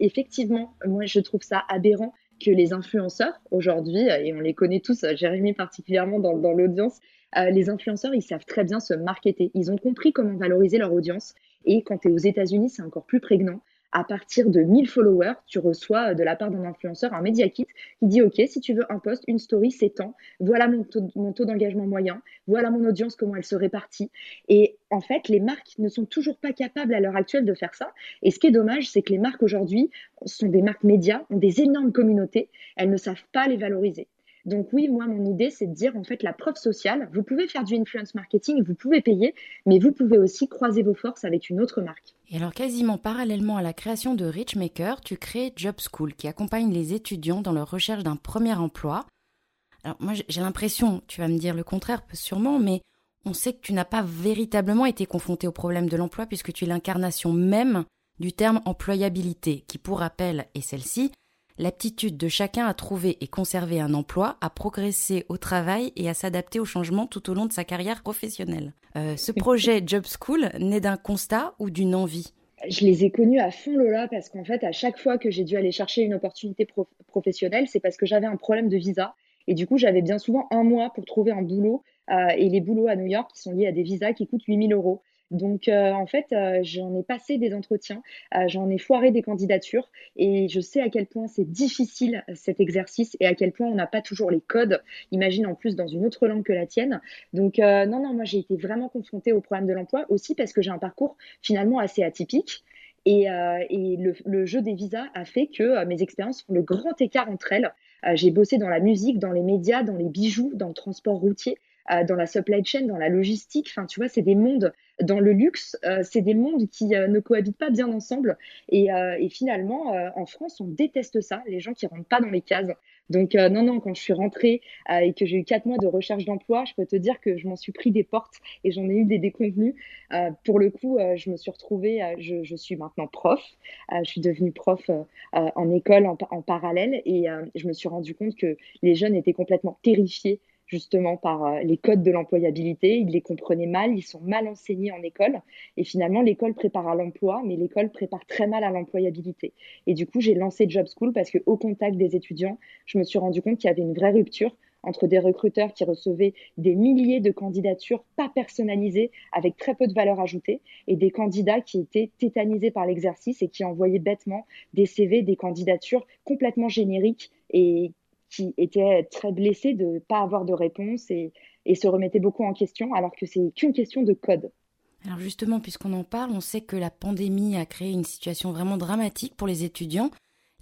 effectivement, moi je trouve ça aberrant que les influenceurs aujourd'hui, et on les connaît tous, Jérémy particulièrement dans, dans l'audience, euh, les influenceurs, ils savent très bien se marketer. Ils ont compris comment valoriser leur audience. Et quand tu es aux États-Unis, c'est encore plus prégnant à partir de 1000 followers, tu reçois euh, de la part d'un influenceur un media kit qui dit OK, si tu veux un post, une story, c'est temps. Voilà mon taux, d'engagement moyen. Voilà mon audience, comment elle se répartit. Et en fait, les marques ne sont toujours pas capables à l'heure actuelle de faire ça. Et ce qui est dommage, c'est que les marques aujourd'hui sont des marques médias, ont des énormes communautés. Elles ne savent pas les valoriser. Donc oui, moi, mon idée, c'est de dire, en fait, la preuve sociale, vous pouvez faire du influence marketing, vous pouvez payer, mais vous pouvez aussi croiser vos forces avec une autre marque. Et alors, quasiment parallèlement à la création de Richmaker, tu crées Job School, qui accompagne les étudiants dans leur recherche d'un premier emploi. Alors moi, j'ai l'impression, tu vas me dire le contraire sûrement, mais on sait que tu n'as pas véritablement été confronté au problème de l'emploi puisque tu es l'incarnation même du terme employabilité, qui pour rappel est celle-ci, l'aptitude de chacun à trouver et conserver un emploi, à progresser au travail et à s'adapter aux changements tout au long de sa carrière professionnelle. Euh, ce projet Job School naît d'un constat ou d'une envie? Je les ai connus à fond Lola parce qu'en fait, à chaque fois que j'ai dû aller chercher une opportunité professionnelle, c'est parce que j'avais un problème de visa. Et du coup, j'avais bien souvent un mois pour trouver un boulot. Euh, et les boulots à New York qui sont liés à des visas qui coûtent 8000 euros. Donc, euh, en fait, euh, j'en ai passé des entretiens, euh, j'en ai foiré des candidatures et je sais à quel point c'est difficile cet exercice et à quel point on n'a pas toujours les codes. Imagine en plus dans une autre langue que la tienne. Donc, non, non, moi j'ai été vraiment confrontée au problème de l'emploi aussi parce que j'ai un parcours finalement assez atypique. Et, le, jeu des visas a fait que mes expériences font le grand écart entre elles. j'ai bossé dans la musique, dans les médias, dans les bijoux, dans le transport routier, dans la supply chain, dans la logistique. Enfin, tu vois, c'est des mondes dans le luxe, c'est des mondes qui ne cohabitent pas bien ensemble. Et, et finalement, en France, on déteste ça, les gens qui rentrent pas dans les cases. Donc euh, non, non, quand je suis rentrée euh, et que j'ai eu quatre mois de recherche d'emploi, je peux te dire que je m'en suis pris des portes et j'en ai eu des déconvenus. Euh, pour le coup, je me suis retrouvée, je, je, suis maintenant prof, je suis devenue prof en école en, en parallèle et je me suis rendu compte que les jeunes étaient complètement terrifiés justement par euh, les codes de l'employabilité. Ils les comprenaient mal, ils sont mal enseignés en école. Et finalement, l'école prépare à l'emploi, mais l'école prépare très mal à l'employabilité. Et du coup, j'ai lancé Job School parce qu'au contact des étudiants, je me suis rendu compte qu'il y avait une vraie rupture entre des recruteurs qui recevaient des milliers de candidatures pas personnalisées avec très peu de valeur ajoutée et des candidats qui étaient tétanisés par l'exercice et qui envoyaient bêtement des CV, des candidatures complètement génériques et qui était très blessé de ne pas avoir de réponse et, se remettait beaucoup en question, alors que c'est qu'une question de code. Alors justement, puisqu'on en parle, on sait que la pandémie a créé une situation vraiment dramatique pour les étudiants.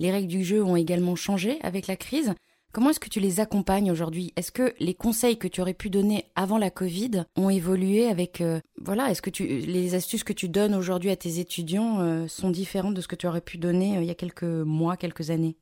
Les règles du jeu ont également changé avec la crise. Comment est-ce que tu les accompagnes aujourd'hui? Est-ce que les conseils que tu aurais pu donner avant la Covid ont évolué avec euh, voilà Est-ce que les astuces que tu donnes aujourd'hui à tes étudiants euh, sont différentes de ce que tu aurais pu donner euh, il y a quelques mois, quelques années?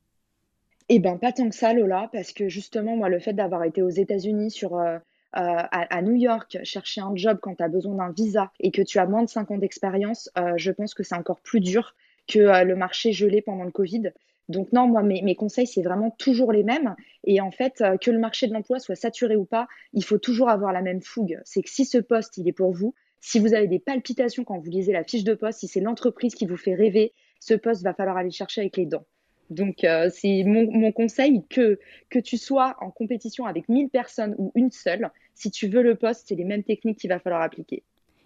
Eh ben, pas tant que ça, Lola, parce que justement, moi, le fait d'avoir été aux États-Unis sur euh, euh, à, New York, chercher un job quand tu as besoin d'un visa et que tu as moins de 5 ans d'expérience, euh, je pense que c'est encore plus dur que le marché gelé pendant le Covid. Donc non, moi, mes, mes conseils, c'est vraiment toujours les mêmes. Et en fait, que le marché de l'emploi soit saturé ou pas, il faut toujours avoir la même fougue. C'est que si ce poste, il est pour vous, si vous avez des palpitations quand vous lisez la fiche de poste, si c'est l'entreprise qui vous fait rêver, ce poste va falloir aller chercher avec les dents. Donc, euh, c'est mon, conseil que, tu sois en compétition avec 1000 personnes ou une seule. Si tu veux le poste, c'est les mêmes techniques qu'il va falloir appliquer.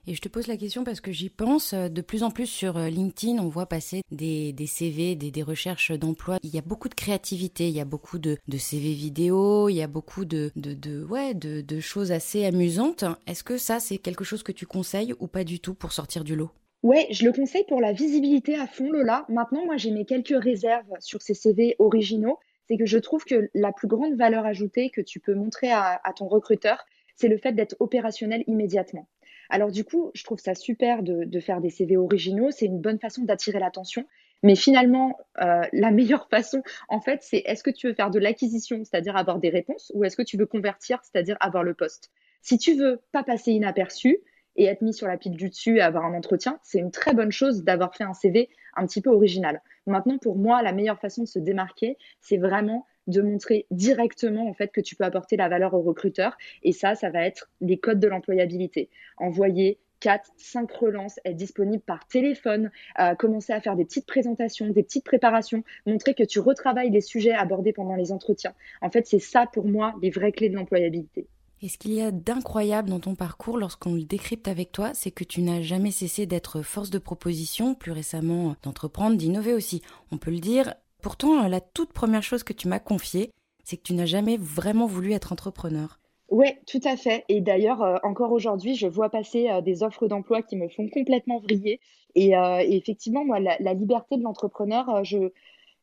Et je te pose la question parce que j'y pense. Euh, de plus en plus sur euh, LinkedIn, on voit passer des, CV, des, recherches d'emploi. Il y a beaucoup de créativité, il y a beaucoup de, CV vidéo, il y a beaucoup de, de, de ouais, de choses assez amusantes. Est-ce que ça, c'est quelque chose que tu conseilles ou pas du tout pour sortir du lot? Ouais, je le conseille pour la visibilité à fond, Lola. Maintenant, moi, j'ai mes quelques réserves sur ces CV originaux. C'est que je trouve que la plus grande valeur ajoutée que tu peux montrer à, ton recruteur, c'est le fait d'être opérationnel immédiatement. Alors du coup, je trouve ça super de, faire des CV originaux. C'est une bonne façon d'attirer l'attention. Mais finalement, euh, la meilleure façon, en fait, c'est est-ce que tu veux faire de l'acquisition, c'est-à-dire avoir des réponses, ou est-ce que tu veux convertir, c'est-à-dire avoir le poste? Si tu veux pas passer inaperçu, et être mis sur la pile du dessus et avoir un entretien, c'est une très bonne chose d'avoir fait un CV un petit peu original. Maintenant, pour moi, la meilleure façon de se démarquer, c'est vraiment de montrer directement en fait que tu peux apporter la valeur au recruteur. Et ça, ça va être les codes de l'employabilité. Envoyer 4, 5 relances, être disponible par téléphone, euh, commencer à faire des petites présentations, des petites préparations, montrer que tu retravailles les sujets abordés pendant les entretiens. En fait, c'est ça pour moi les vraies clés de l'employabilité. Et ce qu'il y a d'incroyable dans ton parcours lorsqu'on le décrypte avec toi, c'est que tu n'as jamais cessé d'être force de proposition, plus récemment d'entreprendre, d'innover aussi. On peut le dire. Pourtant, la toute première chose que tu m'as confiée, c'est que tu n'as jamais vraiment voulu être entrepreneur. Oui, tout à fait. Et d'ailleurs, euh, encore aujourd'hui, je vois passer euh, des offres d'emploi qui me font complètement vriller. Et, euh, effectivement, moi, la, liberté de l'entrepreneur, je,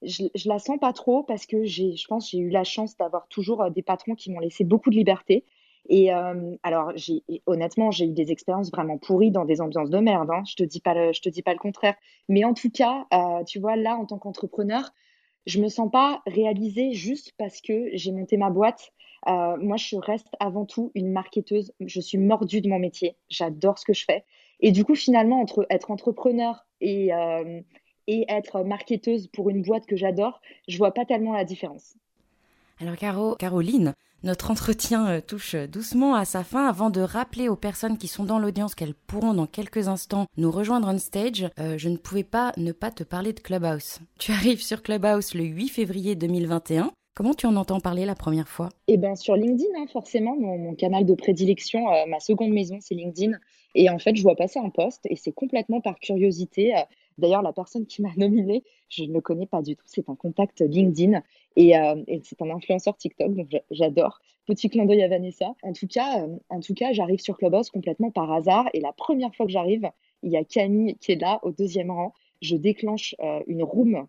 je, je, la sens pas trop parce que j'ai, je pense, j'ai eu la chance d'avoir toujours des patrons qui m'ont laissé beaucoup de liberté. Et euh, alors, honnêtement, j'ai eu des expériences vraiment pourries dans des ambiances de merde. Hein. Je te te dis pas le contraire. Mais en tout cas, euh, tu vois, là, en tant qu'entrepreneur, je me sens pas réalisée juste parce que j'ai monté ma boîte. Euh, moi, je reste avant tout une marketeuse. Je suis mordue de mon métier. J'adore ce que je fais. Et du coup, finalement, entre être entrepreneur et, et être marketeuse pour une boîte que j'adore, je vois pas tellement la différence. Alors, Caro, Caroline, notre entretien euh, touche doucement à sa fin avant de rappeler aux personnes qui sont dans l'audience qu'elles pourront dans quelques instants nous rejoindre on stage. Euh, je ne pouvais pas ne pas te parler de Clubhouse. Tu arrives sur Clubhouse le 8 février 2021. Comment tu en entends parler la première fois? Eh bien sur LinkedIn, hein, forcément, mon, canal de prédilection, euh, ma seconde maison, c'est LinkedIn. Et en fait, je vois passer un poste et c'est complètement par curiosité. D'ailleurs, la personne qui m'a nominée, je ne le connais pas du tout. C'est un contact LinkedIn euh, et, c'est un influenceur TikTok, donc j'adore. Petit clin d'œil à Vanessa. En tout cas, euh, en tout cas, j'arrive sur Clubhouse complètement par hasard. Et la première fois que j'arrive, il y a Camille qui est là au deuxième rang. Je déclenche euh, une room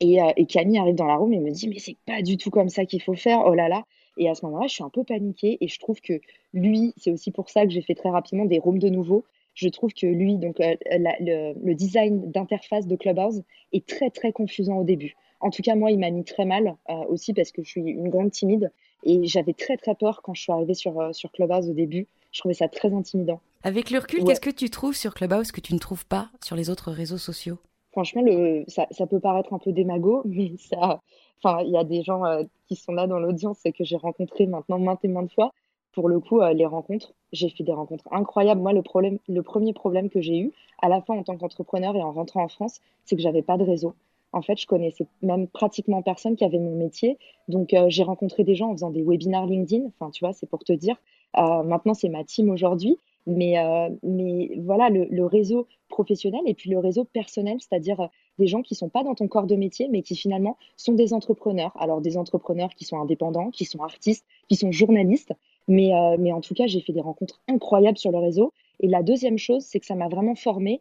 et, et, Camille arrive dans la room et me dit mais c'est pas du tout comme ça qu'il faut faire. Oh là là. Et à ce moment-là, je suis un peu paniquée et je trouve que lui, c'est aussi pour ça que j'ai fait très rapidement des rooms de nouveau je trouve que lui, donc le, design d'interface de Clubhouse est très très confusant au début. En tout cas, moi, il m'a mis très mal euh, aussi parce que je suis une grande timide et j'avais très très peur quand je suis arrivée sur, euh, sur Clubhouse au début. Je trouvais ça très intimidant. Avec le recul, qu'est-ce que tu trouves sur Clubhouse que tu ne trouves pas sur les autres réseaux sociaux? Franchement, le, ça, ça, peut paraître un peu démago, mais ça, enfin, il y a des gens qui sont là dans l'audience et que j'ai rencontrés maintenant maintes et maintes fois pour le coup, euh, les rencontres, j'ai fait des rencontres incroyables. Moi, le, problème, le premier problème que j'ai eu, à la fois en tant qu'entrepreneur et en rentrant en France, c'est que j'avais pas de réseau. En fait, je connaissais même pratiquement personne qui avait mon métier. Donc, euh, j'ai rencontré des gens en faisant des webinars LinkedIn. Enfin, tu vois, c'est pour te dire. Euh, maintenant, c'est ma team aujourd'hui. Mais, mais voilà, le, réseau professionnel et puis le réseau personnel, c'est-à-dire des gens qui sont pas dans ton corps de métier, mais qui finalement sont des entrepreneurs. Alors, des entrepreneurs qui sont indépendants, qui sont artistes, qui sont journalistes. Mais, euh, mais en tout cas, j'ai fait des rencontres incroyables sur le réseau. Et la deuxième chose, c'est que ça m'a vraiment formée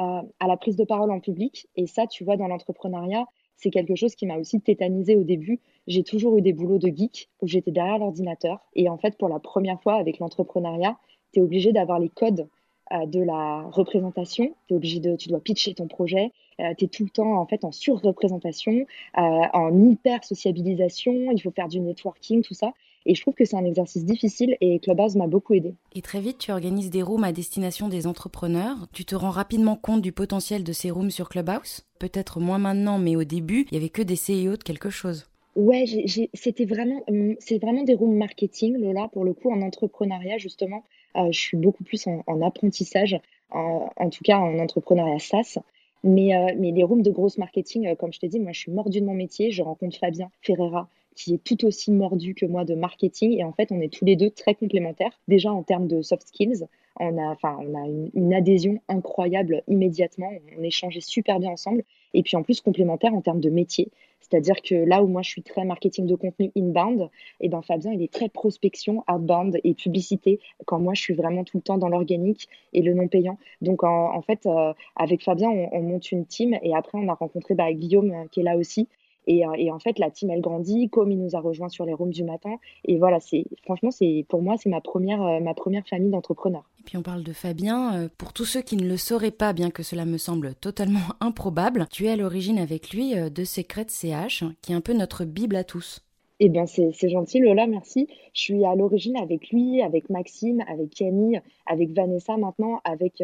euh, à la prise de parole en public. Et ça, tu vois, dans l'entrepreneuriat, c'est quelque chose qui m'a aussi tétanisé au début. J'ai toujours eu des boulots de geek où j'étais derrière l'ordinateur. Et en fait, pour la première fois avec l'entrepreneuriat, tu es obligé d'avoir les codes euh, de la représentation. Es obligé de, tu dois pitcher ton projet. tu es tout le temps en fait en surreprésentation, en hyper sociabilisation. Il faut faire du networking, tout ça. Et je trouve que c'est un exercice difficile et Clubhouse m'a beaucoup aidé. Et très vite, tu organises des rooms à destination des entrepreneurs. Tu te rends rapidement compte du potentiel de ces rooms sur Clubhouse Peut-être moins maintenant, mais au début, il y avait que des CEO de quelque chose. Ouais, c'était vraiment, hum, c'est vraiment des rooms marketing, Lola. Pour le coup, en entrepreneuriat, justement, euh, je suis beaucoup plus en, apprentissage, en, tout cas en entrepreneuriat SaaS. Mais, euh, mais les rooms de grosse marketing, euh, comme je t'ai dit, moi, je suis mordue de mon métier. Je rencontre Fabien Ferreira, qui est tout aussi mordu que moi de marketing. Et en fait, on est tous les deux très complémentaires. Déjà en termes de soft skills, on a, enfin, on a une, adhésion incroyable immédiatement. On échangeait super bien ensemble. Et puis en plus, complémentaire en termes de métier. C'est-à-dire que là où moi je suis très marketing de contenu inbound, et eh ben Fabien il est très prospection outbound et publicité. Quand moi je suis vraiment tout le temps dans l'organique et le non payant. Donc en, fait euh, avec Fabien on, monte une team et après on a rencontré bah, Guillaume euh, qui est là aussi euh, et, en fait, la team, elle grandit. Comme il nous a rejoint sur les rooms du matin. Et voilà, c'est franchement, c'est pour moi, c'est ma première, euh, ma première famille d'entrepreneurs. Et puis on parle de Fabien. Euh, pour tous ceux qui ne le sauraient pas, bien que cela me semble totalement improbable, tu es à l'origine avec lui de Secret CH, qui est un peu notre Bible à tous. Eh bien, c'est gentil, Lola, merci. Je suis à l'origine avec lui, avec Maxime, avec Camille, avec Vanessa maintenant, avec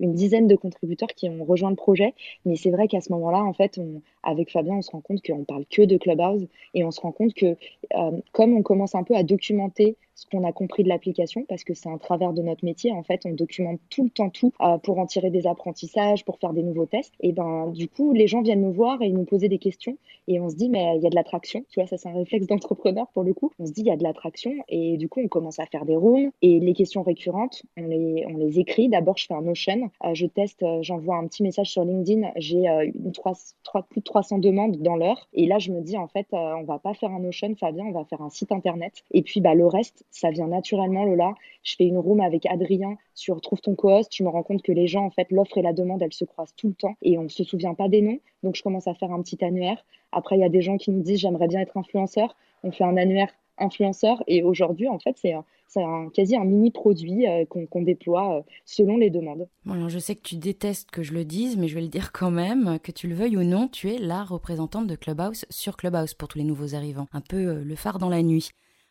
une dizaine de contributeurs qui ont rejoint le projet. Mais c'est vrai qu'à ce moment-là, en fait, avec Fabien, on se rend compte qu'on parle que de Clubhouse et on se rend compte que euh, comme on commence un peu à documenter ce qu'on a compris de l'application, parce que c'est un travers de notre métier, en fait, on documente tout le temps tout euh, pour en tirer des apprentissages, pour faire des nouveaux tests. Et ben, du coup, les gens viennent nous voir et nous poser des questions et on se dit, mais il y a de l'attraction. Tu vois, ça, c'est un réflexe d'entrepreneur pour le coup. On se dit, il y a de l'attraction et du coup, on commence à faire des rooms et les questions récurrentes, on les, on les écrit. D'abord, je fais un Notion, euh, je teste, j'envoie un petit message sur LinkedIn. J'ai une 3, 3, plus de 300 demandes dans l'heure. Et là, je me dis, en fait, euh, on va pas faire un Notion, Fabien, on va faire un site internet. Et puis, bah, le reste, ça vient naturellement, Lola. Je fais une room avec Adrien sur Trouve ton co-host. Je me rends compte que les gens, en fait, l'offre et la demande, elles se croisent tout le temps et on se souvient pas des noms. Donc, je commence à faire un petit annuaire. Après, il y a des gens qui me disent, j'aimerais bien être influenceur. On fait un annuaire influenceur. Et aujourd'hui, en fait, c'est c'est quasi un mini produit euh, qu'on déploie euh, selon les demandes. alors je sais que tu détestes que je le dise, mais je vais le dire quand même, que tu le veuilles ou non, tu es la représentante de Clubhouse sur Clubhouse pour tous les nouveaux arrivants, un peu euh, le phare dans la nuit.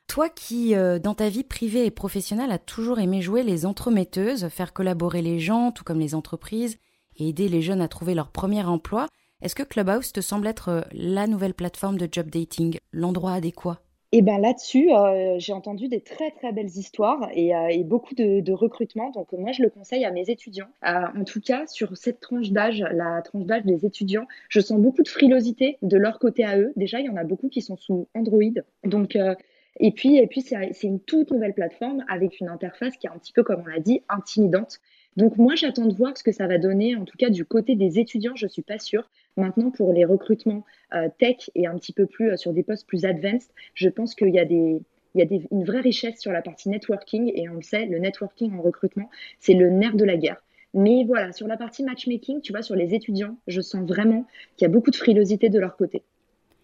Toi qui, dans ta vie privée et professionnelle, as toujours aimé jouer les entremetteuses, faire collaborer les gens, tout comme les entreprises, et aider les jeunes à trouver leur premier emploi, est-ce que Clubhouse te semble être la nouvelle plateforme de job dating, l'endroit adéquat? Et ben là-dessus, euh, j'ai entendu des très très belles histoires et, euh, beaucoup de, de, recrutement. Donc moi, je le conseille à mes étudiants. Euh, en tout cas, sur cette tranche d'âge, la tranche d'âge des étudiants, je sens beaucoup de frilosité de leur côté à eux. Déjà, il y en a beaucoup qui sont sous Android. Donc et puis, et puis c'est une toute nouvelle plateforme avec une interface qui est un petit peu, comme on l'a dit, intimidante. Donc moi, j'attends de voir ce que ça va donner. En tout cas, du côté des étudiants, je suis pas sûre. Maintenant, pour les recrutements euh, tech et un petit peu plus euh, sur des postes plus advanced, je pense qu'il y a des il y a une vraie richesse sur la partie networking et on le sait, le networking en recrutement, c'est le nerf de la guerre. Mais voilà, sur la partie matchmaking, tu vois, sur les étudiants, je sens vraiment qu'il y a beaucoup de frilosité de leur côté.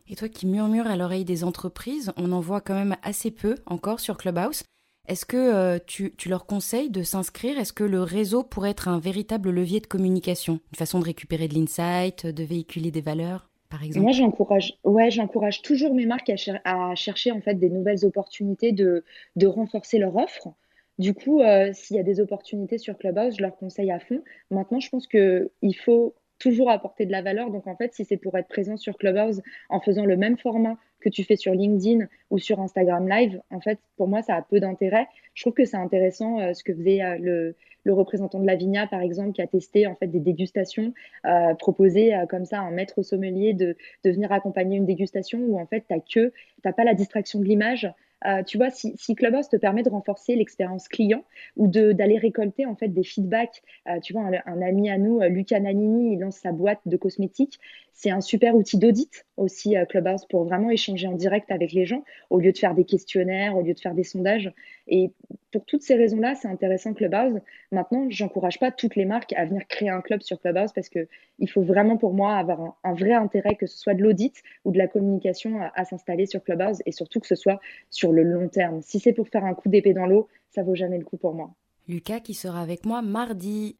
Et toi qui murmures à l'oreille des entreprises, on en voit quand même assez peu encore sur Clubhouse. Est-ce que tu, tu, leur conseilles de s'inscrire? Est-ce que le réseau pourrait être un véritable levier de communication? Une façon de récupérer de l'insight, de véhiculer des valeurs par exemple? Moi, j'encourage, ouais, j'encourage toujours mes marques à, chercher en fait des nouvelles opportunités de, de renforcer leur offre. Du coup, s'il y a des opportunités sur Clubhouse, je leur conseille à fond. Maintenant, je pense qu'il faut toujours apporter de la valeur. Donc en fait, si c'est pour être présent sur Clubhouse en faisant le même format que tu fais sur LinkedIn ou sur Instagram Live, en fait, pour moi, ça a peu d'intérêt. Je trouve que c'est intéressant euh, ce que faisait euh, le, représentant de la Vigna, par exemple, qui a testé en fait des dégustations, euh, proposé euh, comme ça à un maître sommelier de, de venir accompagner une dégustation où en fait, tu que, t'as pas la distraction de l'image, euh, tu vois, si, Clubhouse te permet de renforcer l'expérience client ou d'aller récolter en fait des feedbacks, euh, tu vois, un, ami à nous, euh, Luca Nanini, il lance sa boîte de cosmétiques. C'est un super outil d'audit aussi Clubhouse pour vraiment échanger en direct avec les gens au lieu de faire des questionnaires, au lieu de faire des sondages. Et pour toutes ces raisons-là, c'est intéressant Clubhouse. Maintenant, j'encourage pas toutes les marques à venir créer un club sur Clubhouse parce que il faut vraiment pour moi avoir un, vrai intérêt que ce soit de l'audit ou de la communication à, s'installer sur Clubhouse et surtout que ce soit sur le long terme. Si c'est pour faire un coup d'épée dans l'eau, ça vaut jamais le coup pour moi. Lucas qui sera avec moi mardi.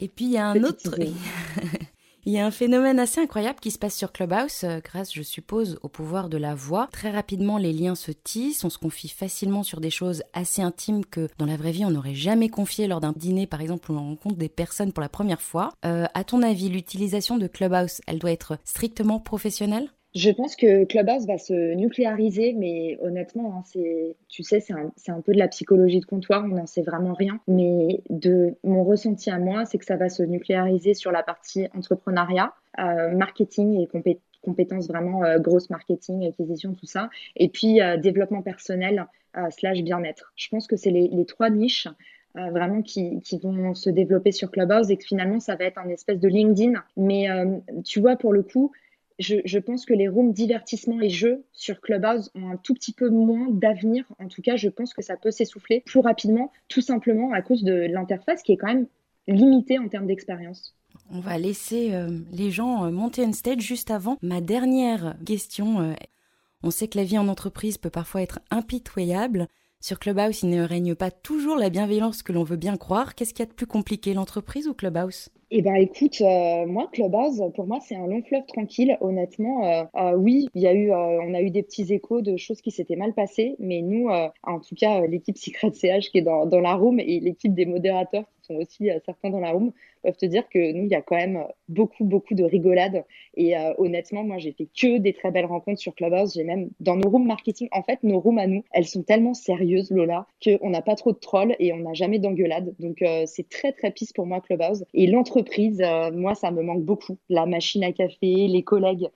Et puis il y a un autre Il y a un phénomène assez incroyable qui se passe sur Clubhouse, euh, grâce, je suppose, au pouvoir de la voix. Très rapidement, les liens se tissent, on se confie facilement sur des choses assez intimes que dans la vraie vie, on n'aurait jamais confié lors d'un dîner, par exemple, où on rencontre des personnes pour la première fois. Euh, à ton avis, l'utilisation de Clubhouse, elle doit être strictement professionnelle? Je pense que Clubhouse va se nucléariser, mais honnêtement, hein, c'est, tu sais, c'est un, peu de la psychologie de comptoir, on n'en sait vraiment rien. Mais de mon ressenti à moi, c'est que ça va se nucléariser sur la partie entrepreneuriat, euh, marketing et compétences vraiment euh, grosse marketing, acquisition, tout ça. Et puis euh, développement personnel euh, slash bien-être. Je pense que c'est les, trois niches vraiment qui, vont se développer sur Clubhouse et que finalement ça va être un espèce de LinkedIn. Mais tu vois, pour le coup, je, pense que les rooms divertissement et jeux sur Clubhouse ont un tout petit peu moins d'avenir. En tout cas, je pense que ça peut s'essouffler plus rapidement, tout simplement à cause de l'interface qui est quand même limitée en termes d'expérience. On va laisser euh, les gens euh, monter on stage juste avant. Ma dernière question, euh, on sait que la vie en entreprise peut parfois être impitoyable. Sur Clubhouse, il ne règne pas toujours la bienveillance que l'on veut bien croire. Qu'est-ce qu'il y a de plus compliqué, l'entreprise ou Clubhouse? Eh ben écoute, euh, moi Clubhouse, pour moi c'est un long fleuve tranquille. Honnêtement, euh, euh, oui, il y a eu, on a eu des petits échos de choses qui s'étaient mal passées, mais nous, en tout cas l'équipe Secret CH qui est dans, dans la room et l'équipe des modérateurs qui sont aussi certains dans la room, peuvent te dire que nous, il y a quand même beaucoup, beaucoup de rigolades. Et euh, honnêtement, moi, j'ai fait que des très belles rencontres sur Clubhouse. J'ai même, dans nos rooms marketing, en fait, nos rooms à nous, elles sont tellement sérieuses, Lola, qu'on n'a pas trop de trolls et on n'a jamais d'engueulade. Donc, euh, c'est très, très pisse pour moi, Clubhouse. Et euh, moi, ça me manque beaucoup. La machine à café, les collègues,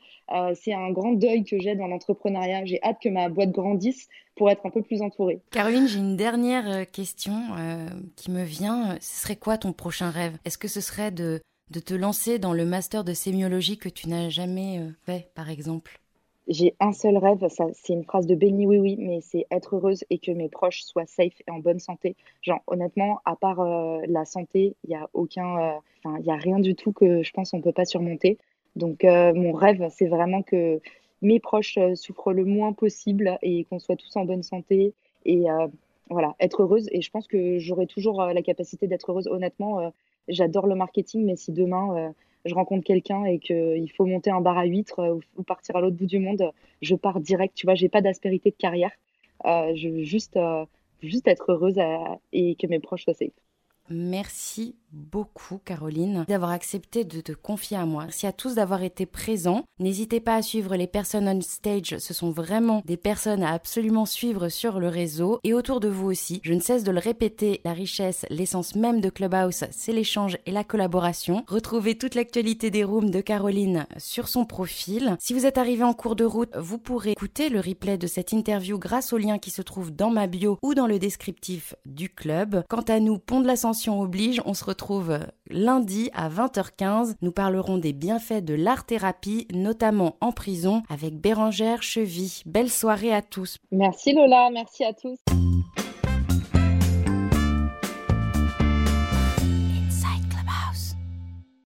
c'est un grand deuil que j'ai dans l'entrepreneuriat. J'ai hâte que ma boîte grandisse pour être un peu plus entourée. Caroline, j'ai une dernière euh, question euh, qui me vient. Ce serait quoi ton prochain rêve? Est-ce que ce serait de, de te lancer dans le master de sémiologie que tu n'as jamais euh, fait, par exemple? J'ai un seul rêve, ça, c'est une phrase de Béni oui oui, mais c'est être heureuse et que mes proches soient safe et en bonne santé. Genre honnêtement, à part la santé, il y a y a rien du tout que je pense on peut pas surmonter. Donc mon rêve, c'est vraiment que mes proches euh, souffrent le moins possible et qu'on soit tous en bonne santé et euh, voilà, être heureuse. Et je pense que j'aurai toujours euh, la capacité d'être heureuse. Honnêtement, j'adore le marketing, mais si demain je rencontre quelqu'un et qu'il faut monter un bar à huîtres ou, partir à l'autre bout du monde, je pars direct. Tu vois, j'ai pas d'aspérité de carrière. je veux juste, juste être heureuse et que mes proches soient safe. Merci beaucoup Caroline d'avoir accepté de te confier à moi. Merci à tous d'avoir été présents. N'hésitez pas à suivre les personnes on stage, ce sont vraiment des personnes à absolument suivre sur le réseau et autour de vous aussi. Je ne cesse de le répéter, la richesse, l'essence même de Clubhouse, c'est l'échange et la collaboration. Retrouvez toute l'actualité des rooms de Caroline sur son profil. Si vous êtes arrivé en cours de route, vous pourrez écouter le replay de cette interview grâce au lien qui se trouve dans ma bio ou dans le descriptif du club. Quant à nous, Pont de l'Ascension oblige, retrouve lundi à 20h15. Nous parlerons des bienfaits de l'art-thérapie, notamment en prison, avec Bérangère Chevy. Belle soirée à tous. Merci Lola, merci à tous.